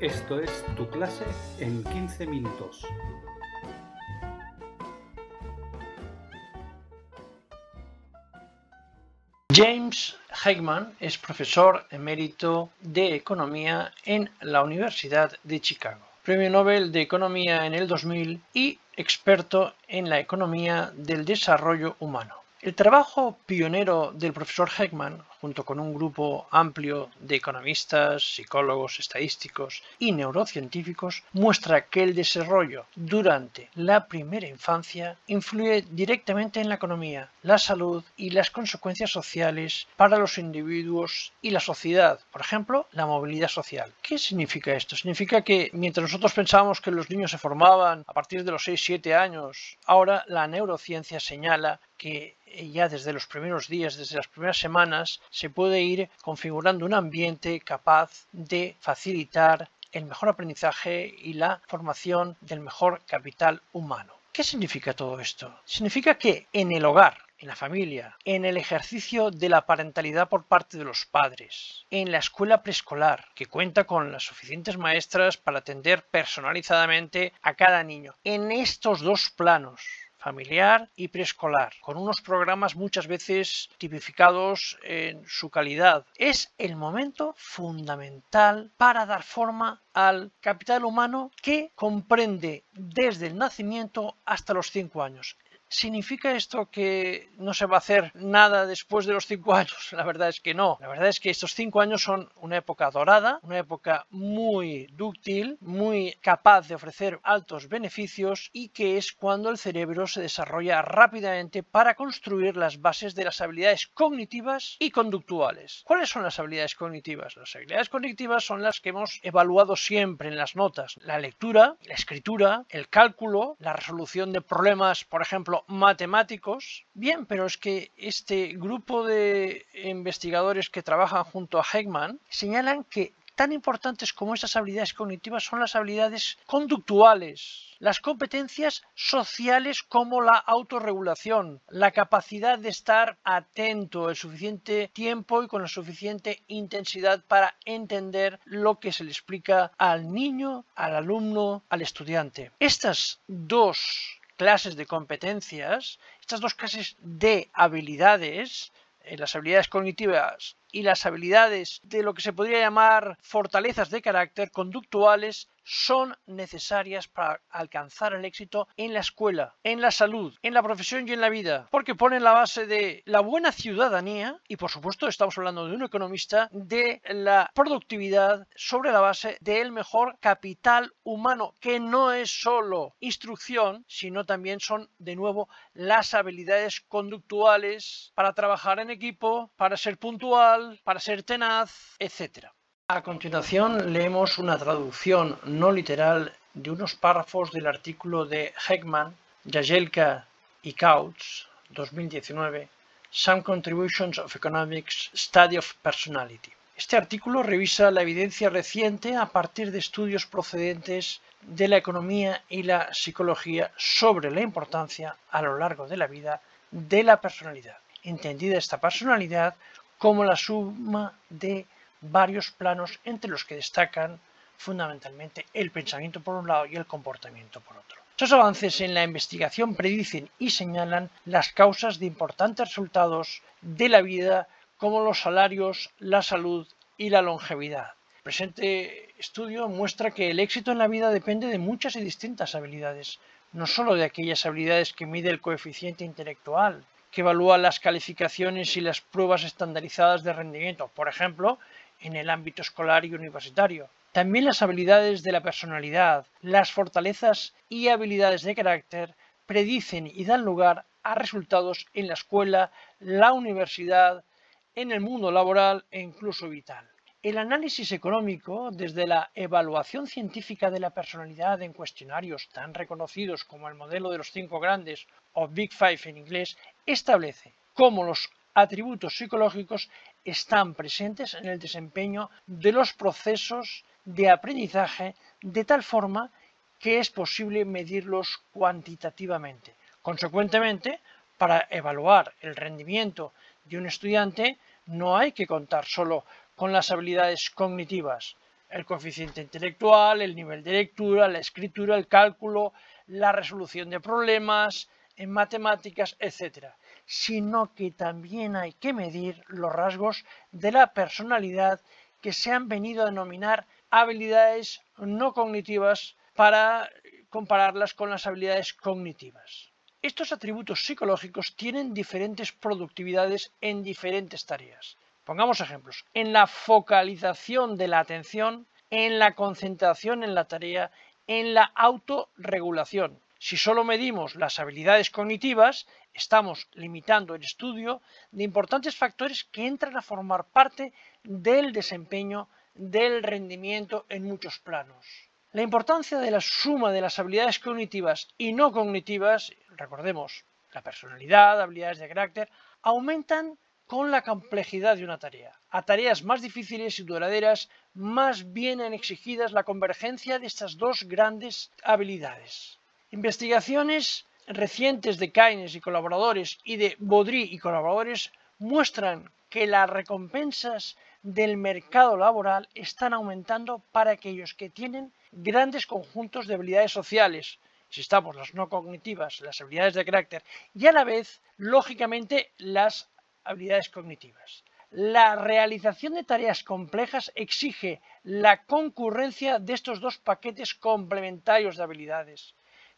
Esto es tu clase en 15 minutos. James Heckman es profesor emérito de Economía en la Universidad de Chicago, Premio Nobel de Economía en el 2000 y experto en la economía del desarrollo humano. El trabajo pionero del profesor Heckman, junto con un grupo amplio de economistas, psicólogos, estadísticos y neurocientíficos, muestra que el desarrollo durante la primera infancia influye directamente en la economía, la salud y las consecuencias sociales para los individuos y la sociedad. Por ejemplo, la movilidad social. ¿Qué significa esto? Significa que mientras nosotros pensábamos que los niños se formaban a partir de los 6-7 años, ahora la neurociencia señala que ya desde los primeros días, desde las primeras semanas, se puede ir configurando un ambiente capaz de facilitar el mejor aprendizaje y la formación del mejor capital humano. ¿Qué significa todo esto? Significa que en el hogar, en la familia, en el ejercicio de la parentalidad por parte de los padres, en la escuela preescolar, que cuenta con las suficientes maestras para atender personalizadamente a cada niño. En estos dos planos, familiar y preescolar, con unos programas muchas veces tipificados en su calidad. Es el momento fundamental para dar forma al capital humano que comprende desde el nacimiento hasta los 5 años. ¿Significa esto que no se va a hacer nada después de los cinco años? La verdad es que no. La verdad es que estos cinco años son una época dorada, una época muy dúctil, muy capaz de ofrecer altos beneficios y que es cuando el cerebro se desarrolla rápidamente para construir las bases de las habilidades cognitivas y conductuales. ¿Cuáles son las habilidades cognitivas? Las habilidades cognitivas son las que hemos evaluado siempre en las notas. La lectura, la escritura, el cálculo, la resolución de problemas, por ejemplo, matemáticos. Bien, pero es que este grupo de investigadores que trabajan junto a Heckman señalan que tan importantes como estas habilidades cognitivas son las habilidades conductuales, las competencias sociales como la autorregulación, la capacidad de estar atento el suficiente tiempo y con la suficiente intensidad para entender lo que se le explica al niño, al alumno, al estudiante. Estas dos clases de competencias, estas dos clases de habilidades, eh, las habilidades cognitivas y las habilidades de lo que se podría llamar fortalezas de carácter conductuales son necesarias para alcanzar el éxito en la escuela, en la salud, en la profesión y en la vida, porque ponen la base de la buena ciudadanía y por supuesto estamos hablando de un economista de la productividad sobre la base del mejor capital humano, que no es solo instrucción, sino también son de nuevo las habilidades conductuales para trabajar en equipo, para ser puntual, para ser tenaz, etc. A continuación leemos una traducción no literal de unos párrafos del artículo de Heckman, Jajelka y Couch, 2019, Some Contributions of Economics Study of Personality. Este artículo revisa la evidencia reciente a partir de estudios procedentes de la economía y la psicología sobre la importancia a lo largo de la vida de la personalidad, entendida esta personalidad como la suma de varios planos entre los que destacan fundamentalmente el pensamiento por un lado y el comportamiento por otro. Estos avances en la investigación predicen y señalan las causas de importantes resultados de la vida como los salarios, la salud y la longevidad. El presente estudio muestra que el éxito en la vida depende de muchas y distintas habilidades, no solo de aquellas habilidades que mide el coeficiente intelectual, que evalúa las calificaciones y las pruebas estandarizadas de rendimiento, por ejemplo, en el ámbito escolar y universitario. También las habilidades de la personalidad, las fortalezas y habilidades de carácter predicen y dan lugar a resultados en la escuela, la universidad, en el mundo laboral e incluso vital. El análisis económico, desde la evaluación científica de la personalidad en cuestionarios tan reconocidos como el modelo de los cinco grandes o Big Five en inglés, establece cómo los atributos psicológicos están presentes en el desempeño de los procesos de aprendizaje de tal forma que es posible medirlos cuantitativamente. Consecuentemente, para evaluar el rendimiento de un estudiante no hay que contar solo con las habilidades cognitivas, el coeficiente intelectual, el nivel de lectura, la escritura, el cálculo, la resolución de problemas en matemáticas, etc. Sino que también hay que medir los rasgos de la personalidad que se han venido a denominar habilidades no cognitivas para compararlas con las habilidades cognitivas. Estos atributos psicológicos tienen diferentes productividades en diferentes tareas. Pongamos ejemplos. En la focalización de la atención, en la concentración en la tarea, en la autorregulación. Si solo medimos las habilidades cognitivas, estamos limitando el estudio de importantes factores que entran a formar parte del desempeño del rendimiento en muchos planos. La importancia de la suma de las habilidades cognitivas y no cognitivas, recordemos, la personalidad, habilidades de carácter, aumentan con la complejidad de una tarea. A tareas más difíciles y duraderas, más vienen exigidas la convergencia de estas dos grandes habilidades. Investigaciones recientes de Keynes y colaboradores y de Baudry y colaboradores muestran que las recompensas del mercado laboral están aumentando para aquellos que tienen grandes conjuntos de habilidades sociales, si estamos las no cognitivas, las habilidades de carácter y a la vez, lógicamente, las habilidades cognitivas. La realización de tareas complejas exige la concurrencia de estos dos paquetes complementarios de habilidades.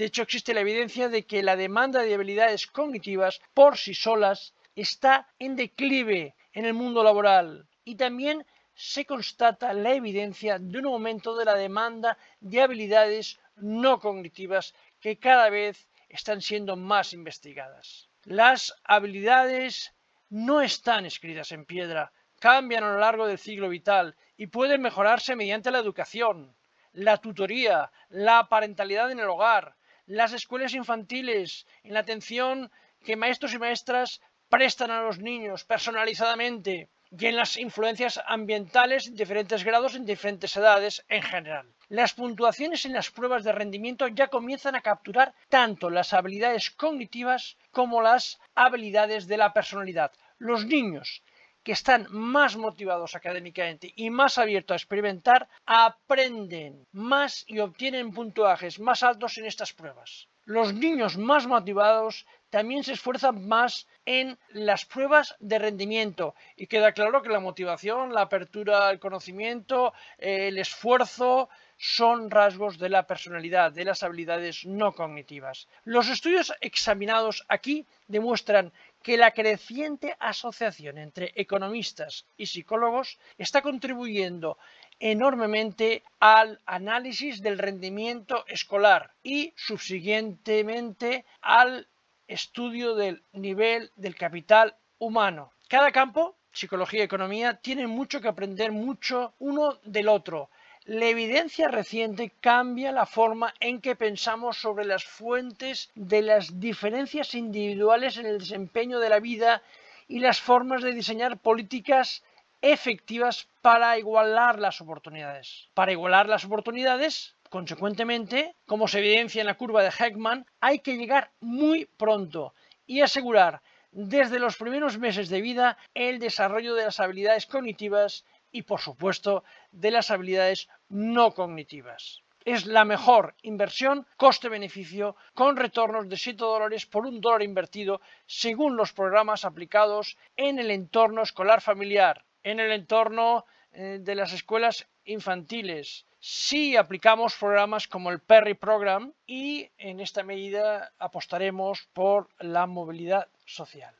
De hecho, existe la evidencia de que la demanda de habilidades cognitivas por sí solas está en declive en el mundo laboral y también se constata la evidencia de un aumento de la demanda de habilidades no cognitivas que cada vez están siendo más investigadas. Las habilidades no están escritas en piedra, cambian a lo largo del ciclo vital y pueden mejorarse mediante la educación, la tutoría, la parentalidad en el hogar, las escuelas infantiles, en la atención que maestros y maestras prestan a los niños personalizadamente y en las influencias ambientales en diferentes grados en diferentes edades en general. Las puntuaciones en las pruebas de rendimiento ya comienzan a capturar tanto las habilidades cognitivas como las habilidades de la personalidad. Los niños que están más motivados académicamente y más abiertos a experimentar aprenden más y obtienen puntuajes más altos en estas pruebas. Los niños más motivados también se esfuerzan más en las pruebas de rendimiento y queda claro que la motivación, la apertura al conocimiento, el esfuerzo son rasgos de la personalidad, de las habilidades no cognitivas. Los estudios examinados aquí demuestran que la creciente asociación entre economistas y psicólogos está contribuyendo enormemente al análisis del rendimiento escolar y subsiguientemente al estudio del nivel del capital humano. Cada campo, psicología y economía, tienen mucho que aprender mucho uno del otro. La evidencia reciente cambia la forma en que pensamos sobre las fuentes de las diferencias individuales en el desempeño de la vida y las formas de diseñar políticas efectivas para igualar las oportunidades. Para igualar las oportunidades, consecuentemente, como se evidencia en la curva de Heckman, hay que llegar muy pronto y asegurar desde los primeros meses de vida el desarrollo de las habilidades cognitivas y, por supuesto, de las habilidades no cognitivas. Es la mejor inversión coste-beneficio con retornos de 7 dólares por un dólar invertido según los programas aplicados en el entorno escolar familiar en el entorno eh, de las escuelas infantiles. Si aplicamos programas como el Perry Program y en esta medida apostaremos por la movilidad social.